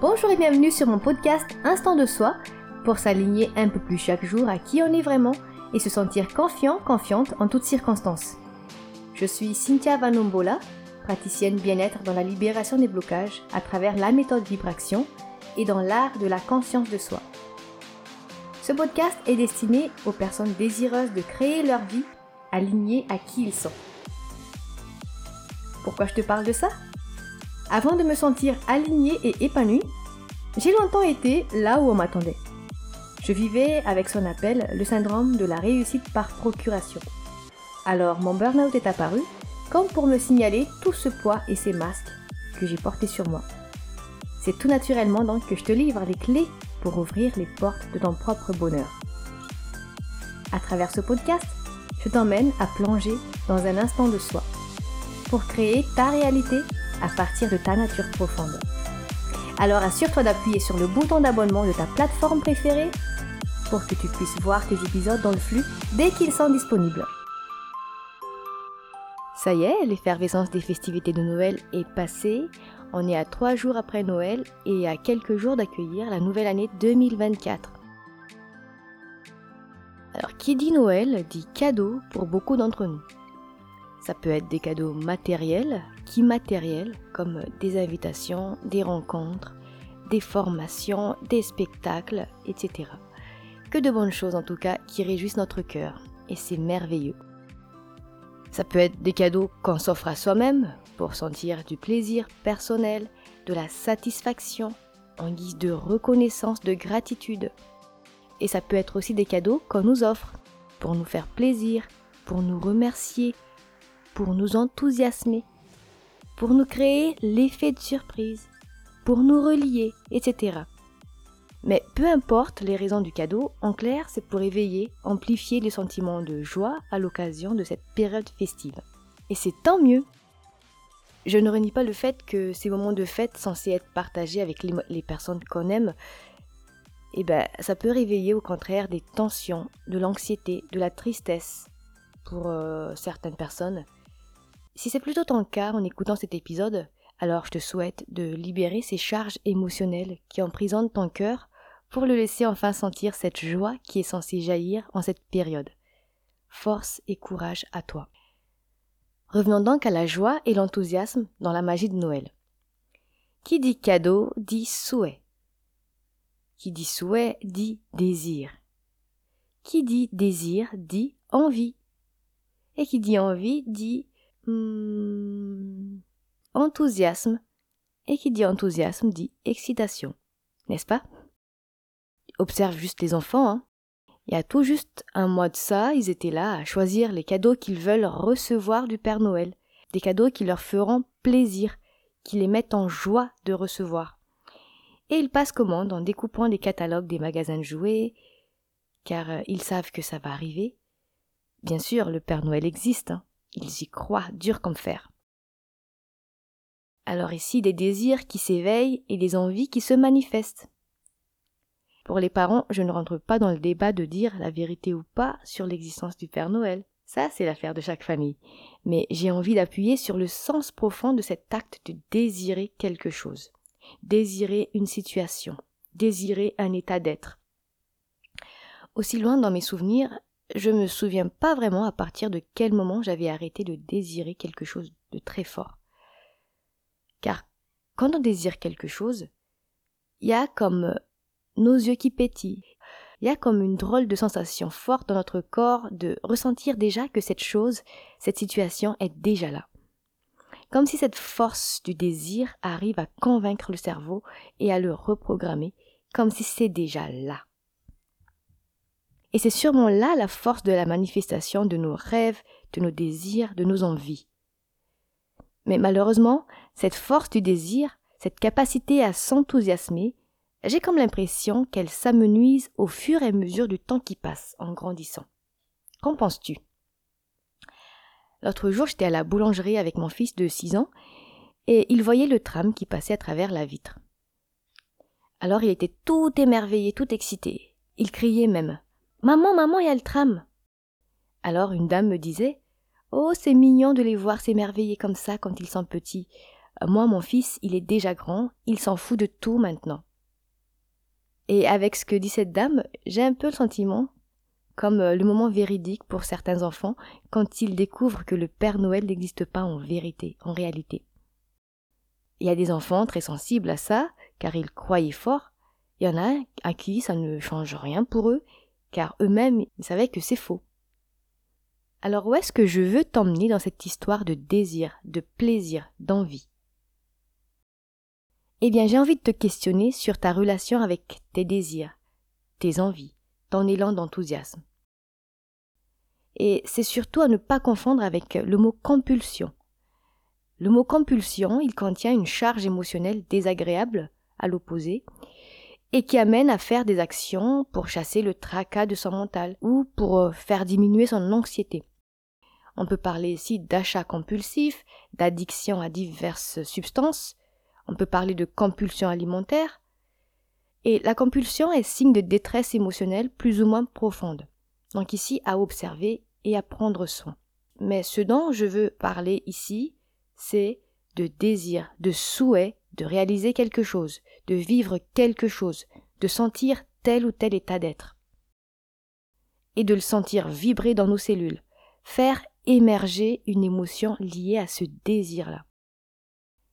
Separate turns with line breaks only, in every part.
Bonjour et bienvenue sur mon podcast Instant de soi pour s'aligner un peu plus chaque jour à qui on est vraiment et se sentir confiant, confiante en toutes circonstances. Je suis Cynthia Vanombola, praticienne bien-être dans la libération des blocages à travers la méthode vibration et dans l'art de la conscience de soi. Ce podcast est destiné aux personnes désireuses de créer leur vie alignée à qui ils sont. Pourquoi je te parle de ça? Avant de me sentir alignée et épanouie, j'ai longtemps été là où on m'attendait. Je vivais avec son appel le syndrome de la réussite par procuration. Alors mon burn-out est apparu comme pour me signaler tout ce poids et ces masques que j'ai portés sur moi. C'est tout naturellement donc que je te livre les clés pour ouvrir les portes de ton propre bonheur. À travers ce podcast, je t'emmène à plonger dans un instant de soi pour créer ta réalité à partir de ta nature profonde. Alors assure-toi d'appuyer sur le bouton d'abonnement de ta plateforme préférée pour que tu puisses voir tes épisodes dans le flux dès qu'ils sont disponibles. Ça y est, l'effervescence des festivités de Noël est passée. On est à trois jours après Noël et à quelques jours d'accueillir la nouvelle année 2024. Alors, qui dit Noël dit cadeau pour beaucoup d'entre nous. Ça peut être des cadeaux matériels, qui matériels, comme des invitations, des rencontres, des formations, des spectacles, etc. Que de bonnes choses en tout cas qui réjouissent notre cœur, et c'est merveilleux. Ça peut être des cadeaux qu'on s'offre à soi-même pour sentir du plaisir personnel, de la satisfaction en guise de reconnaissance, de gratitude. Et ça peut être aussi des cadeaux qu'on nous offre pour nous faire plaisir, pour nous remercier, pour nous enthousiasmer, pour nous créer l'effet de surprise, pour nous relier, etc. Mais peu importe les raisons du cadeau, en clair, c'est pour éveiller, amplifier les sentiments de joie à l'occasion de cette période festive. Et c'est tant mieux. Je ne renie pas le fait que ces moments de fête censés être partagés avec les, personnes qu'on aime, eh ben, ça peut réveiller au contraire des tensions, de l'anxiété, de la tristesse pour euh, certaines personnes. Si c'est plutôt ton cas en écoutant cet épisode, alors je te souhaite de libérer ces charges émotionnelles qui emprisonnent ton cœur pour le laisser enfin sentir cette joie qui est censée jaillir en cette période. Force et courage à toi. Revenons donc à la joie et l'enthousiasme dans la magie de Noël. Qui dit cadeau dit souhait. Qui dit souhait dit désir. Qui dit désir dit envie. Et qui dit envie dit hmm, enthousiasme. Et qui dit enthousiasme dit excitation. N'est-ce pas? Observe juste les enfants. Hein. Il y a tout juste un mois de ça, ils étaient là à choisir les cadeaux qu'ils veulent recevoir du Père Noël, des cadeaux qui leur feront plaisir, qui les mettent en joie de recevoir. Et ils passent commande en découpant les catalogues des magasins de jouets, car euh, ils savent que ça va arriver. Bien sûr, le Père Noël existe, hein. Ils y croient dur comme fer. Alors ici des désirs qui s'éveillent et des envies qui se manifestent. Pour les parents, je ne rentre pas dans le débat de dire la vérité ou pas sur l'existence du Père Noël. Ça, c'est l'affaire de chaque famille. Mais j'ai envie d'appuyer sur le sens profond de cet acte de désirer quelque chose. Désirer une situation. Désirer un état d'être. Aussi loin dans mes souvenirs, je me souviens pas vraiment à partir de quel moment j'avais arrêté de désirer quelque chose de très fort. Car quand on désire quelque chose, il y a comme nos yeux qui pétillent. Il y a comme une drôle de sensation forte dans notre corps de ressentir déjà que cette chose, cette situation est déjà là. Comme si cette force du désir arrive à convaincre le cerveau et à le reprogrammer, comme si c'est déjà là. Et c'est sûrement là la force de la manifestation de nos rêves, de nos désirs, de nos envies. Mais malheureusement, cette force du désir, cette capacité à s'enthousiasmer, j'ai comme l'impression qu'elle s'amenuise au fur et à mesure du temps qui passe en grandissant. Qu'en penses-tu? L'autre jour, j'étais à la boulangerie avec mon fils de 6 ans et il voyait le tram qui passait à travers la vitre. Alors il était tout émerveillé, tout excité. Il criait même Maman, maman, il y a le tram Alors une dame me disait Oh, c'est mignon de les voir s'émerveiller comme ça quand ils sont petits. Moi, mon fils, il est déjà grand, il s'en fout de tout maintenant. Et avec ce que dit cette dame, j'ai un peu le sentiment, comme euh, le moment véridique pour certains enfants, quand ils découvrent que le Père Noël n'existe pas en vérité, en réalité. Il y a des enfants très sensibles à ça, car ils croyaient fort. Il y en a à qui ça ne change rien pour eux, car eux-mêmes ils savaient que c'est faux. Alors où est-ce que je veux t'emmener dans cette histoire de désir, de plaisir, d'envie? Eh bien j'ai envie de te questionner sur ta relation avec tes désirs, tes envies, ton élan d'enthousiasme. Et c'est surtout à ne pas confondre avec le mot compulsion. Le mot compulsion, il contient une charge émotionnelle désagréable, à l'opposé, et qui amène à faire des actions pour chasser le tracas de son mental ou pour euh, faire diminuer son anxiété. On peut parler ici d'achat compulsif, d'addiction à diverses substances, on peut parler de compulsion alimentaire, et la compulsion est signe de détresse émotionnelle plus ou moins profonde. Donc ici à observer et à prendre soin. Mais ce dont je veux parler ici, c'est de désir, de souhait de réaliser quelque chose, de vivre quelque chose, de sentir tel ou tel état d'être. Et de le sentir vibrer dans nos cellules, faire émerger une émotion liée à ce désir-là.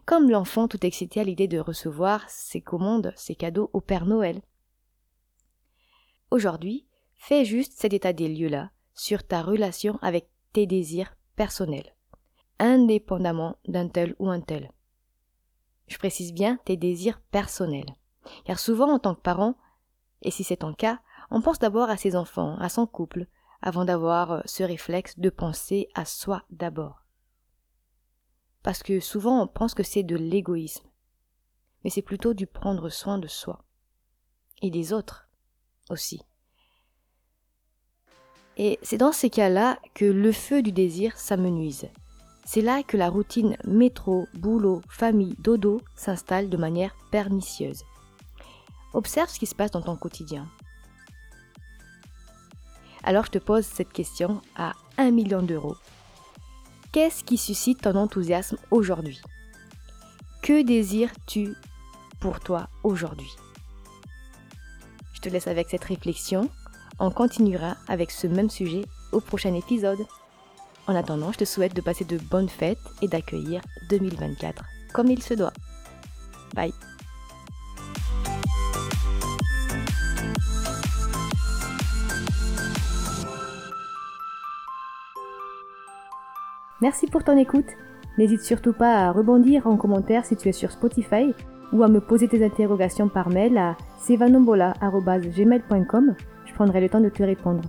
Comme l'enfant tout excité à l'idée de recevoir ses commandes, ses cadeaux au Père Noël. Aujourd'hui, fais juste cet état des lieux-là sur ta relation avec tes désirs personnels, indépendamment d'un tel ou un tel. Je précise bien tes désirs personnels. Car souvent en tant que parent, et si c'est ton cas, on pense d'abord à ses enfants, à son couple, avant d'avoir euh, ce réflexe de penser à soi d'abord. Parce que souvent on pense que c'est de l'égoïsme, mais c'est plutôt du prendre soin de soi et des autres aussi. Et c'est dans ces cas-là que le feu du désir s'amenuise. C'est là que la routine métro, boulot, famille, dodo s'installe de manière pernicieuse. Observe ce qui se passe dans ton quotidien. Alors je te pose cette question à 1 million d'euros. Qu'est-ce qui suscite ton enthousiasme aujourd'hui? Que désires-tu pour toi aujourd'hui? Je te laisse avec cette réflexion. On continuera avec ce même sujet au prochain épisode. En attendant, je te souhaite de passer de bonnes fêtes et d'accueillir 2024 comme il se doit. Bye Merci pour ton écoute. N'hésite surtout pas à rebondir en commentaire si tu es sur Spotify ou à me poser tes interrogations par mail à sevanombola.gmail.com. Je prendrai le temps de te répondre.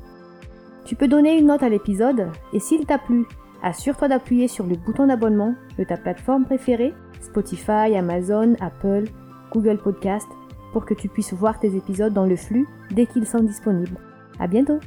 Tu peux donner une note à l'épisode et s'il t'a plu, assure-toi d'appuyer sur le bouton d'abonnement de ta plateforme préférée, Spotify, Amazon, Apple, Google Podcast, pour que tu puisses voir tes épisodes dans le flux dès qu'ils sont disponibles. À bientôt!